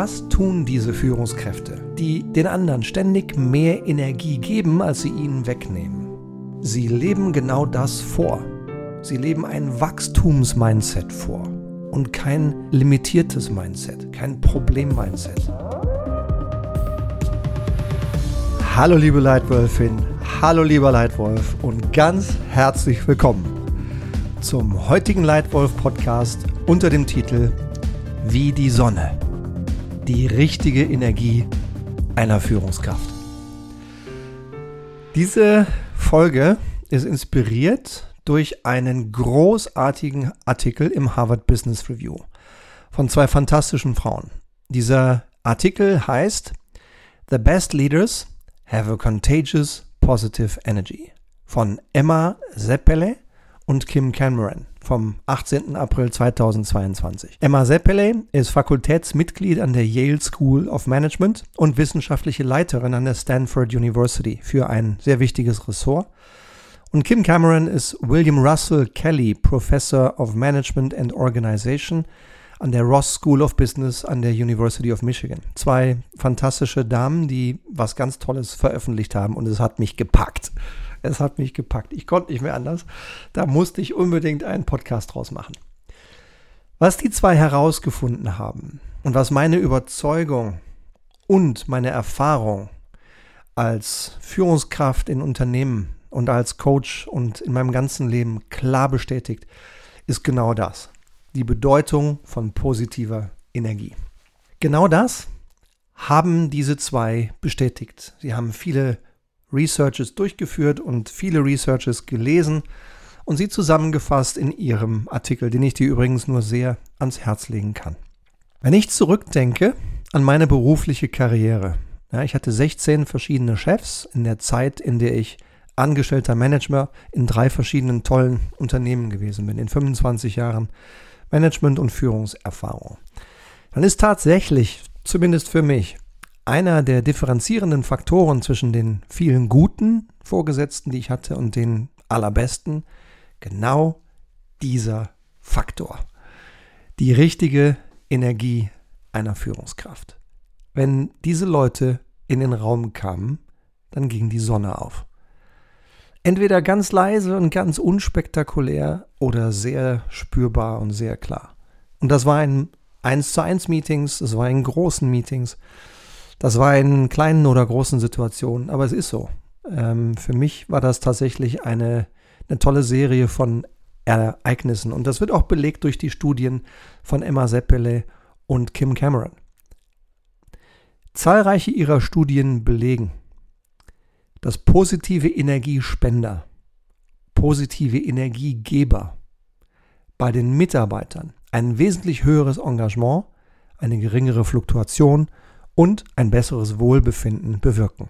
Was tun diese Führungskräfte, die den anderen ständig mehr Energie geben, als sie ihnen wegnehmen? Sie leben genau das vor. Sie leben ein Wachstumsmindset vor und kein limitiertes Mindset, kein Problem-Mindset. Hallo liebe Leitwölfin, hallo lieber Leitwolf und ganz herzlich willkommen zum heutigen Leitwolf Podcast unter dem Titel Wie die Sonne. Die richtige Energie einer Führungskraft. Diese Folge ist inspiriert durch einen großartigen Artikel im Harvard Business Review von zwei fantastischen Frauen. Dieser Artikel heißt The Best Leaders Have a Contagious Positive Energy von Emma Seppele und Kim Cameron vom 18. April 2022. Emma Seppele ist Fakultätsmitglied an der Yale School of Management und wissenschaftliche Leiterin an der Stanford University für ein sehr wichtiges Ressort und Kim Cameron ist William Russell Kelly Professor of Management and Organization an der Ross School of Business an der University of Michigan. Zwei fantastische Damen, die was ganz Tolles veröffentlicht haben und es hat mich gepackt. Es hat mich gepackt. Ich konnte nicht mehr anders. Da musste ich unbedingt einen Podcast draus machen. Was die zwei herausgefunden haben und was meine Überzeugung und meine Erfahrung als Führungskraft in Unternehmen und als Coach und in meinem ganzen Leben klar bestätigt, ist genau das. Die Bedeutung von positiver Energie. Genau das haben diese zwei bestätigt. Sie haben viele Researches durchgeführt und viele Researches gelesen und sie zusammengefasst in ihrem Artikel, den ich dir übrigens nur sehr ans Herz legen kann. Wenn ich zurückdenke an meine berufliche Karriere, ja, ich hatte 16 verschiedene Chefs in der Zeit, in der ich angestellter Manager in drei verschiedenen tollen Unternehmen gewesen bin, in 25 Jahren Management- und Führungserfahrung. Dann ist tatsächlich, zumindest für mich, einer der differenzierenden Faktoren zwischen den vielen guten Vorgesetzten, die ich hatte, und den allerbesten, genau dieser Faktor. Die richtige Energie einer Führungskraft. Wenn diese Leute in den Raum kamen, dann ging die Sonne auf. Entweder ganz leise und ganz unspektakulär oder sehr spürbar und sehr klar. Und das war in 1 zu 1 Meetings, das war in großen Meetings, das war in kleinen oder großen Situationen, aber es ist so. Ähm, für mich war das tatsächlich eine, eine tolle Serie von Ereignissen und das wird auch belegt durch die Studien von Emma Seppele und Kim Cameron. Zahlreiche ihrer Studien belegen, dass positive Energiespender, positive Energiegeber bei den Mitarbeitern ein wesentlich höheres Engagement, eine geringere Fluktuation und ein besseres Wohlbefinden bewirken.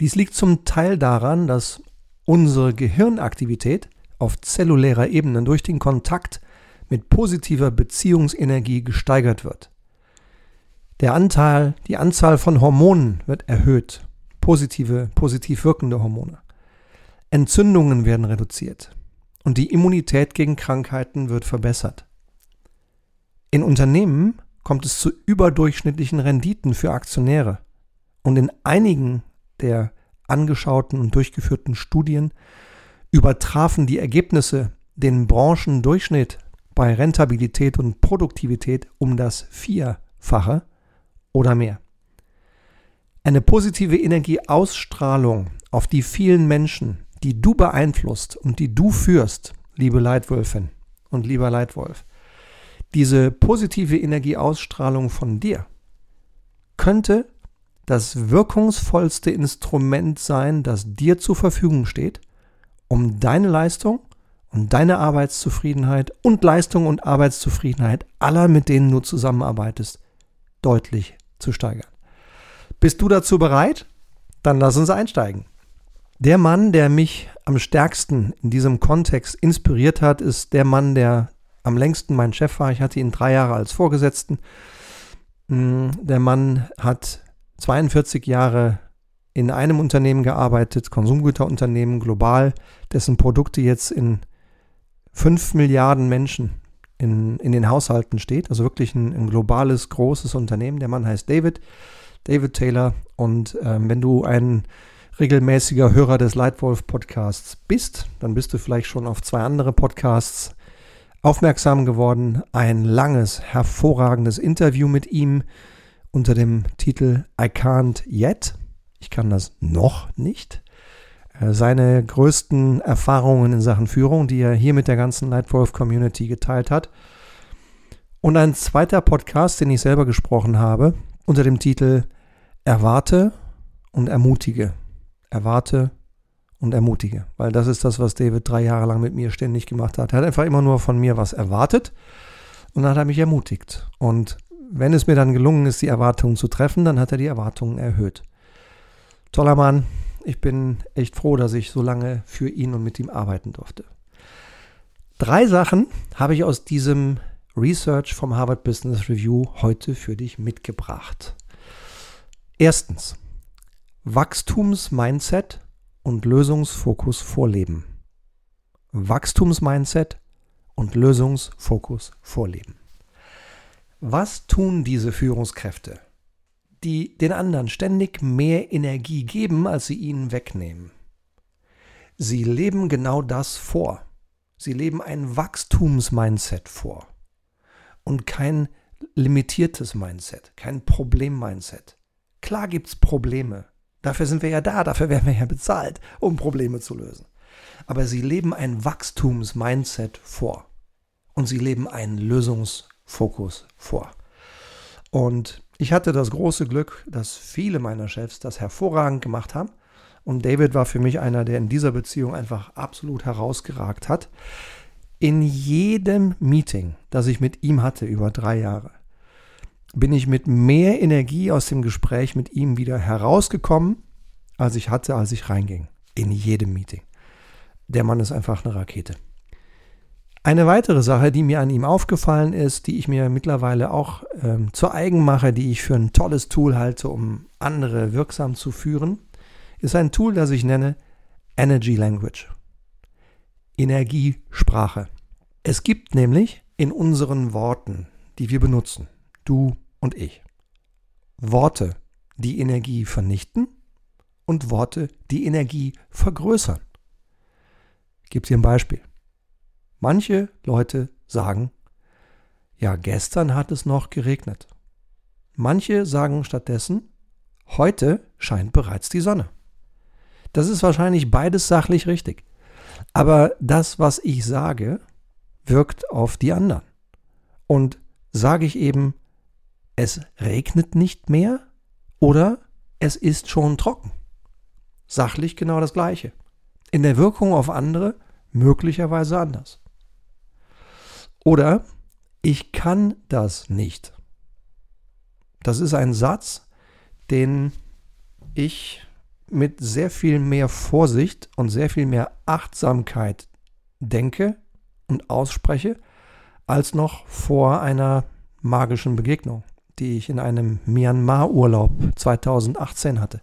Dies liegt zum Teil daran, dass unsere Gehirnaktivität auf zellulärer Ebene durch den Kontakt mit positiver Beziehungsenergie gesteigert wird. Der Anteil, die Anzahl von Hormonen wird erhöht positive, positiv wirkende Hormone. Entzündungen werden reduziert und die Immunität gegen Krankheiten wird verbessert. In Unternehmen kommt es zu überdurchschnittlichen Renditen für Aktionäre und in einigen der angeschauten und durchgeführten Studien übertrafen die Ergebnisse den Branchendurchschnitt bei Rentabilität und Produktivität um das Vierfache oder mehr. Eine positive Energieausstrahlung auf die vielen Menschen, die du beeinflusst und die du führst, liebe Leitwölfin und lieber Leitwolf. Diese positive Energieausstrahlung von dir könnte das wirkungsvollste Instrument sein, das dir zur Verfügung steht, um deine Leistung und deine Arbeitszufriedenheit und Leistung und Arbeitszufriedenheit aller, mit denen du zusammenarbeitest, deutlich zu steigern. Bist du dazu bereit? Dann lass uns einsteigen. Der Mann, der mich am stärksten in diesem Kontext inspiriert hat, ist der Mann, der am längsten mein Chef war. Ich hatte ihn drei Jahre als Vorgesetzten. Mm, der Mann hat 42 Jahre in einem Unternehmen gearbeitet, Konsumgüterunternehmen global, dessen Produkte jetzt in 5 Milliarden Menschen in, in den Haushalten steht. Also wirklich ein, ein globales, großes Unternehmen. Der Mann heißt David, David Taylor. Und ähm, wenn du ein regelmäßiger Hörer des Lightwolf Podcasts bist, dann bist du vielleicht schon auf zwei andere Podcasts aufmerksam geworden. Ein langes, hervorragendes Interview mit ihm unter dem Titel I Can't Yet. Ich kann das noch nicht. Äh, seine größten Erfahrungen in Sachen Führung, die er hier mit der ganzen Lightwolf Community geteilt hat. Und ein zweiter Podcast, den ich selber gesprochen habe, unter dem Titel Erwarte und ermutige. Erwarte und ermutige. Weil das ist das, was David drei Jahre lang mit mir ständig gemacht hat. Er hat einfach immer nur von mir was erwartet und dann hat er mich ermutigt. Und wenn es mir dann gelungen ist, die Erwartungen zu treffen, dann hat er die Erwartungen erhöht. Toller Mann. Ich bin echt froh, dass ich so lange für ihn und mit ihm arbeiten durfte. Drei Sachen habe ich aus diesem Research vom Harvard Business Review heute für dich mitgebracht. Erstens, Wachstumsmindset und Lösungsfokus vorleben. Wachstumsmindset und Lösungsfokus vorleben. Was tun diese Führungskräfte, die den anderen ständig mehr Energie geben, als sie ihnen wegnehmen? Sie leben genau das vor. Sie leben ein Wachstumsmindset vor und kein limitiertes Mindset, kein Problem-Mindset. Klar gibt es Probleme, Dafür sind wir ja da, dafür werden wir ja bezahlt, um Probleme zu lösen. Aber sie leben ein Wachstumsmindset vor. Und sie leben einen Lösungsfokus vor. Und ich hatte das große Glück, dass viele meiner Chefs das hervorragend gemacht haben. Und David war für mich einer, der in dieser Beziehung einfach absolut herausgeragt hat. In jedem Meeting, das ich mit ihm hatte über drei Jahre, bin ich mit mehr Energie aus dem Gespräch mit ihm wieder herausgekommen, als ich hatte, als ich reinging. In jedem Meeting. Der Mann ist einfach eine Rakete. Eine weitere Sache, die mir an ihm aufgefallen ist, die ich mir mittlerweile auch ähm, zur eigen mache, die ich für ein tolles Tool halte, um andere wirksam zu führen, ist ein Tool, das ich nenne Energy Language. Energiesprache. Es gibt nämlich in unseren Worten, die wir benutzen, du, und ich. Worte, die Energie vernichten und Worte, die Energie vergrößern. Ich gebe dir ein Beispiel. Manche Leute sagen, ja, gestern hat es noch geregnet. Manche sagen stattdessen, heute scheint bereits die Sonne. Das ist wahrscheinlich beides sachlich richtig. Aber das, was ich sage, wirkt auf die anderen. Und sage ich eben, es regnet nicht mehr oder es ist schon trocken. Sachlich genau das gleiche. In der Wirkung auf andere möglicherweise anders. Oder ich kann das nicht. Das ist ein Satz, den ich mit sehr viel mehr Vorsicht und sehr viel mehr Achtsamkeit denke und ausspreche, als noch vor einer magischen Begegnung die ich in einem Myanmar-Urlaub 2018 hatte.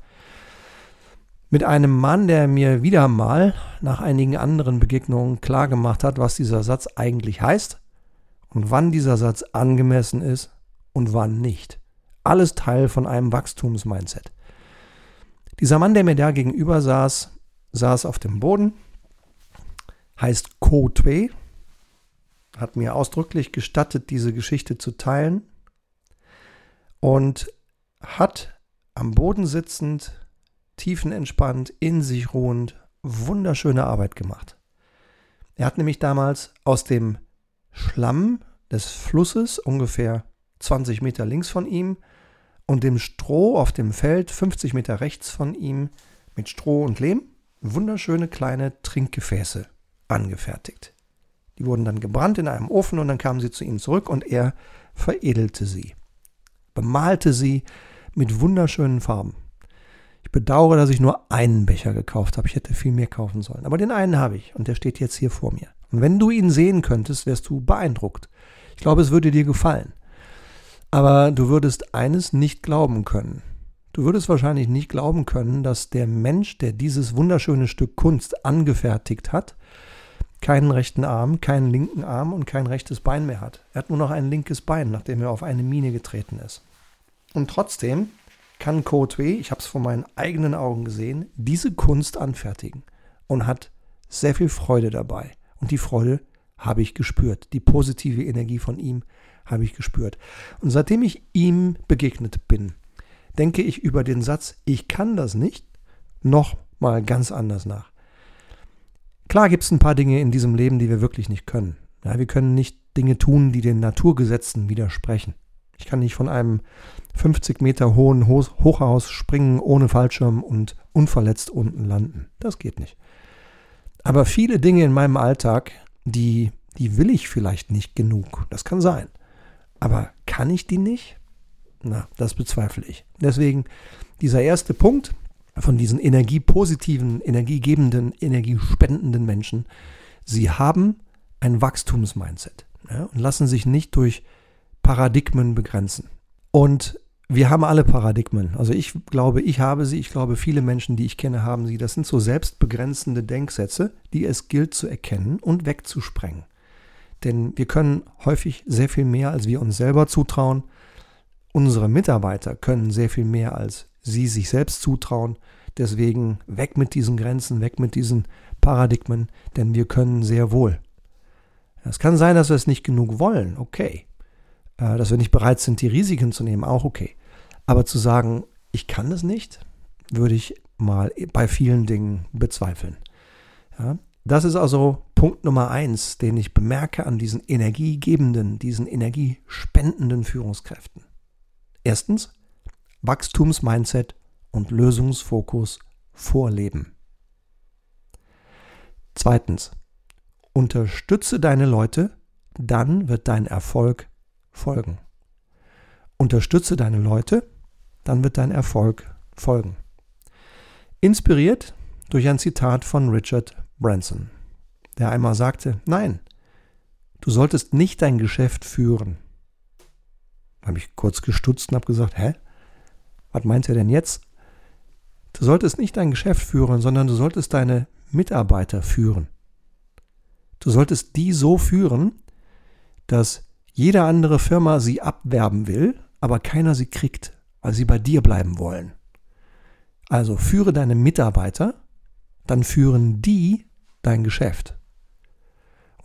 Mit einem Mann, der mir wieder mal nach einigen anderen Begegnungen klargemacht hat, was dieser Satz eigentlich heißt und wann dieser Satz angemessen ist und wann nicht. Alles Teil von einem Wachstumsmindset. Dieser Mann, der mir da gegenüber saß, saß auf dem Boden, heißt Ko Twe, hat mir ausdrücklich gestattet, diese Geschichte zu teilen und hat am Boden sitzend, tiefenentspannt, in sich ruhend, wunderschöne Arbeit gemacht. Er hat nämlich damals aus dem Schlamm des Flusses ungefähr 20 Meter links von ihm und dem Stroh auf dem Feld 50 Meter rechts von ihm mit Stroh und Lehm wunderschöne kleine Trinkgefäße angefertigt. Die wurden dann gebrannt in einem Ofen und dann kamen sie zu ihm zurück und er veredelte sie bemalte sie mit wunderschönen Farben. Ich bedauere, dass ich nur einen Becher gekauft habe. Ich hätte viel mehr kaufen sollen. Aber den einen habe ich und der steht jetzt hier vor mir. Und wenn du ihn sehen könntest, wärst du beeindruckt. Ich glaube, es würde dir gefallen. Aber du würdest eines nicht glauben können. Du würdest wahrscheinlich nicht glauben können, dass der Mensch, der dieses wunderschöne Stück Kunst angefertigt hat, keinen rechten Arm, keinen linken Arm und kein rechtes Bein mehr hat. Er hat nur noch ein linkes Bein, nachdem er auf eine Mine getreten ist. Und trotzdem kann Kotwe, ich habe es vor meinen eigenen Augen gesehen, diese Kunst anfertigen und hat sehr viel Freude dabei. Und die Freude habe ich gespürt. Die positive Energie von ihm habe ich gespürt. Und seitdem ich ihm begegnet bin, denke ich über den Satz, ich kann das nicht, noch mal ganz anders nach. Klar gibt es ein paar Dinge in diesem Leben, die wir wirklich nicht können. Ja, wir können nicht Dinge tun, die den Naturgesetzen widersprechen. Ich kann nicht von einem 50 Meter hohen Hochhaus springen ohne Fallschirm und unverletzt unten landen. Das geht nicht. Aber viele Dinge in meinem Alltag, die, die will ich vielleicht nicht genug. Das kann sein. Aber kann ich die nicht? Na, das bezweifle ich. Deswegen dieser erste Punkt von diesen energiepositiven, energiegebenden, energiespendenden Menschen, sie haben ein Wachstumsmindset ja, und lassen sich nicht durch Paradigmen begrenzen. Und wir haben alle Paradigmen. Also ich glaube, ich habe sie, ich glaube, viele Menschen, die ich kenne, haben sie. Das sind so selbstbegrenzende Denksätze, die es gilt zu erkennen und wegzusprengen. Denn wir können häufig sehr viel mehr, als wir uns selber zutrauen. Unsere Mitarbeiter können sehr viel mehr, als sie sich selbst zutrauen. Deswegen weg mit diesen Grenzen, weg mit diesen Paradigmen, denn wir können sehr wohl. Es kann sein, dass wir es nicht genug wollen, okay. Äh, dass wir nicht bereit sind, die Risiken zu nehmen, auch okay. Aber zu sagen, ich kann es nicht, würde ich mal bei vielen Dingen bezweifeln. Ja, das ist also Punkt Nummer eins, den ich bemerke an diesen energiegebenden, diesen energiespendenden Führungskräften. Erstens, Wachstumsmindset und Lösungsfokus vorleben. Zweitens, unterstütze deine Leute, dann wird dein Erfolg folgen. Unterstütze deine Leute, dann wird dein Erfolg folgen. Inspiriert durch ein Zitat von Richard Branson, der einmal sagte, nein, du solltest nicht dein Geschäft führen. Habe ich kurz gestutzt und habe gesagt, hä? Was meint er denn jetzt? Du solltest nicht dein Geschäft führen, sondern du solltest deine Mitarbeiter führen. Du solltest die so führen, dass jede andere Firma sie abwerben will, aber keiner sie kriegt, weil sie bei dir bleiben wollen. Also führe deine Mitarbeiter, dann führen die dein Geschäft.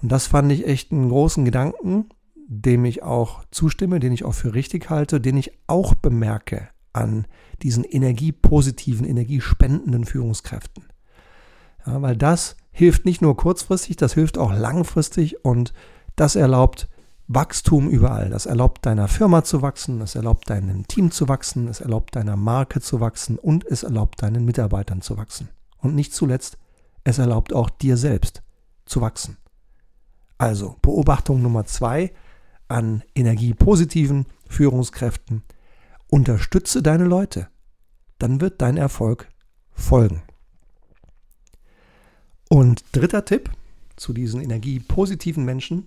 Und das fand ich echt einen großen Gedanken, dem ich auch zustimme, den ich auch für richtig halte, den ich auch bemerke an diesen energiepositiven, energiespendenden Führungskräften. Ja, weil das hilft nicht nur kurzfristig, das hilft auch langfristig und das erlaubt Wachstum überall. Das erlaubt deiner Firma zu wachsen, es erlaubt deinem Team zu wachsen, es erlaubt deiner Marke zu wachsen und es erlaubt deinen Mitarbeitern zu wachsen. Und nicht zuletzt, es erlaubt auch dir selbst zu wachsen. Also Beobachtung Nummer zwei an energiepositiven Führungskräften. Unterstütze deine Leute, dann wird dein Erfolg folgen. Und dritter Tipp zu diesen energiepositiven Menschen,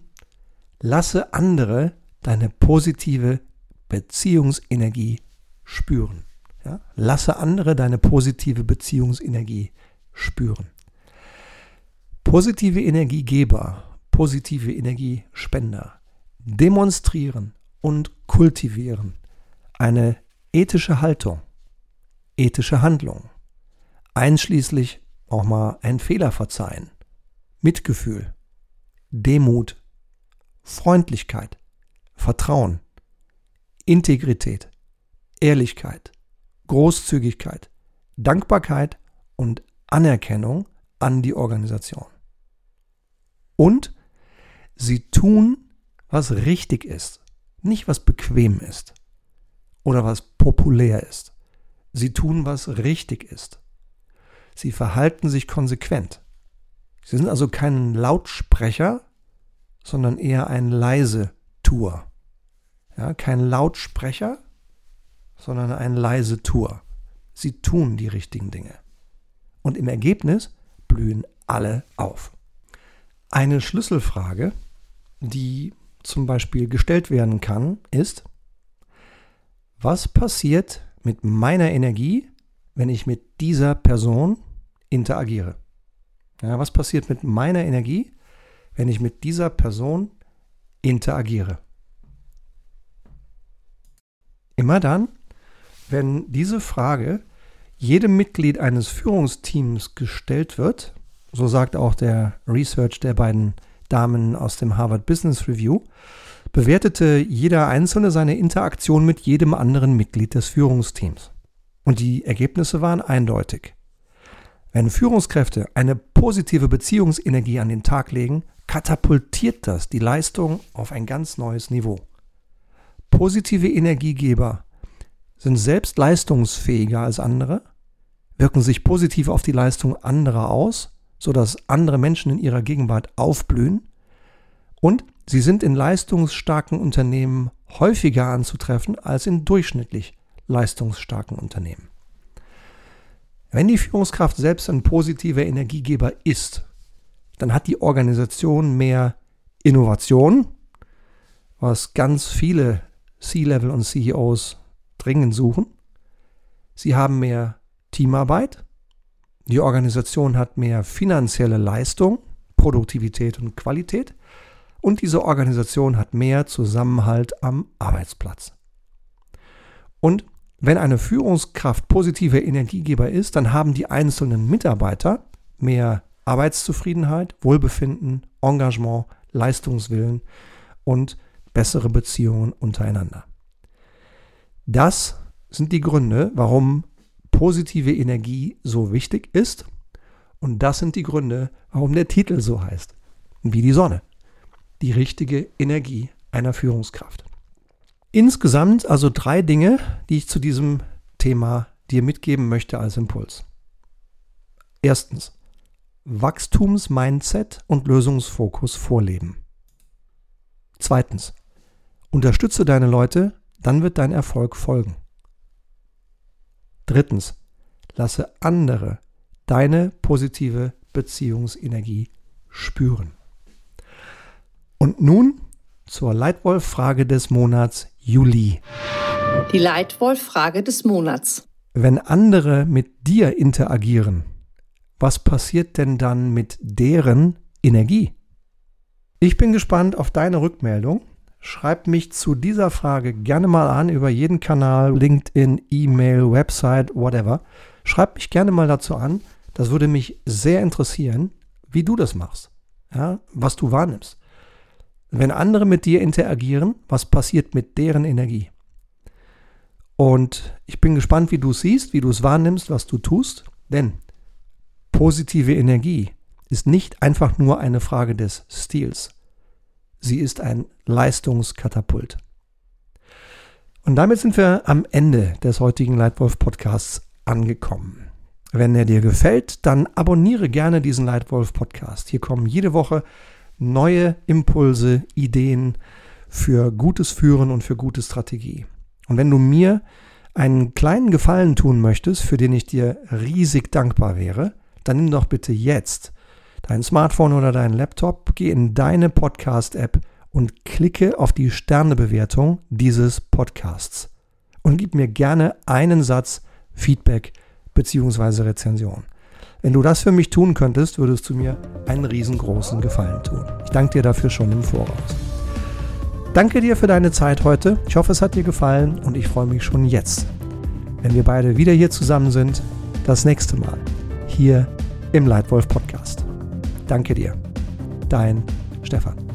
Lasse andere deine positive Beziehungsenergie spüren. Ja? Lasse andere deine positive Beziehungsenergie spüren. Positive Energiegeber, positive Energiespender demonstrieren und kultivieren eine ethische Haltung, ethische Handlung, einschließlich auch mal einen Fehler verzeihen, Mitgefühl, Demut Freundlichkeit, Vertrauen, Integrität, Ehrlichkeit, Großzügigkeit, Dankbarkeit und Anerkennung an die Organisation. Und sie tun, was richtig ist, nicht was bequem ist oder was populär ist. Sie tun, was richtig ist. Sie verhalten sich konsequent. Sie sind also kein Lautsprecher, sondern eher ein leise Tour. Ja, kein Lautsprecher, sondern ein leise Tour. Sie tun die richtigen Dinge. Und im Ergebnis blühen alle auf. Eine Schlüsselfrage, die zum Beispiel gestellt werden kann, ist, was passiert mit meiner Energie, wenn ich mit dieser Person interagiere? Ja, was passiert mit meiner Energie, wenn ich mit dieser Person interagiere. Immer dann, wenn diese Frage jedem Mitglied eines Führungsteams gestellt wird, so sagt auch der Research der beiden Damen aus dem Harvard Business Review, bewertete jeder Einzelne seine Interaktion mit jedem anderen Mitglied des Führungsteams. Und die Ergebnisse waren eindeutig. Wenn Führungskräfte eine positive Beziehungsenergie an den Tag legen, katapultiert das die Leistung auf ein ganz neues Niveau. Positive Energiegeber sind selbst leistungsfähiger als andere, wirken sich positiv auf die Leistung anderer aus, sodass andere Menschen in ihrer Gegenwart aufblühen und sie sind in leistungsstarken Unternehmen häufiger anzutreffen als in durchschnittlich leistungsstarken Unternehmen. Wenn die Führungskraft selbst ein positiver Energiegeber ist, dann hat die Organisation mehr Innovation, was ganz viele C-Level und CEOs dringend suchen. Sie haben mehr Teamarbeit. Die Organisation hat mehr finanzielle Leistung, Produktivität und Qualität. Und diese Organisation hat mehr Zusammenhalt am Arbeitsplatz. Und wenn eine Führungskraft positiver Energiegeber ist, dann haben die einzelnen Mitarbeiter mehr Arbeitszufriedenheit, Wohlbefinden, Engagement, Leistungswillen und bessere Beziehungen untereinander. Das sind die Gründe, warum positive Energie so wichtig ist. Und das sind die Gründe, warum der Titel so heißt. Wie die Sonne. Die richtige Energie einer Führungskraft. Insgesamt also drei Dinge, die ich zu diesem Thema dir mitgeben möchte als Impuls. Erstens, Wachstumsmindset und Lösungsfokus vorleben. Zweitens, unterstütze deine Leute, dann wird dein Erfolg folgen. Drittens, lasse andere deine positive Beziehungsenergie spüren. Und nun zur Leitwolf-Frage des Monats Juli. Die Leitwolf-Frage des Monats. Wenn andere mit dir interagieren, was passiert denn dann mit deren Energie? Ich bin gespannt auf deine Rückmeldung. Schreib mich zu dieser Frage gerne mal an über jeden Kanal, LinkedIn, E-Mail, Website, whatever. Schreib mich gerne mal dazu an. Das würde mich sehr interessieren, wie du das machst, ja, was du wahrnimmst. Wenn andere mit dir interagieren, was passiert mit deren Energie? Und ich bin gespannt, wie du es siehst, wie du es wahrnimmst, was du tust. Denn positive Energie ist nicht einfach nur eine Frage des Stils. Sie ist ein Leistungskatapult. Und damit sind wir am Ende des heutigen Leitwolf Podcasts angekommen. Wenn er dir gefällt, dann abonniere gerne diesen Leitwolf Podcast. Hier kommen jede Woche neue Impulse, Ideen für gutes Führen und für gute Strategie. Und wenn du mir einen kleinen Gefallen tun möchtest, für den ich dir riesig dankbar wäre, dann nimm doch bitte jetzt dein Smartphone oder dein Laptop, geh in deine Podcast-App und klicke auf die Sternebewertung dieses Podcasts und gib mir gerne einen Satz Feedback bzw. Rezension. Wenn du das für mich tun könntest, würdest du mir einen riesengroßen Gefallen tun. Ich danke dir dafür schon im Voraus. Danke dir für deine Zeit heute. Ich hoffe, es hat dir gefallen und ich freue mich schon jetzt, wenn wir beide wieder hier zusammen sind, das nächste Mal hier im Leitwolf Podcast. Danke dir. Dein Stefan.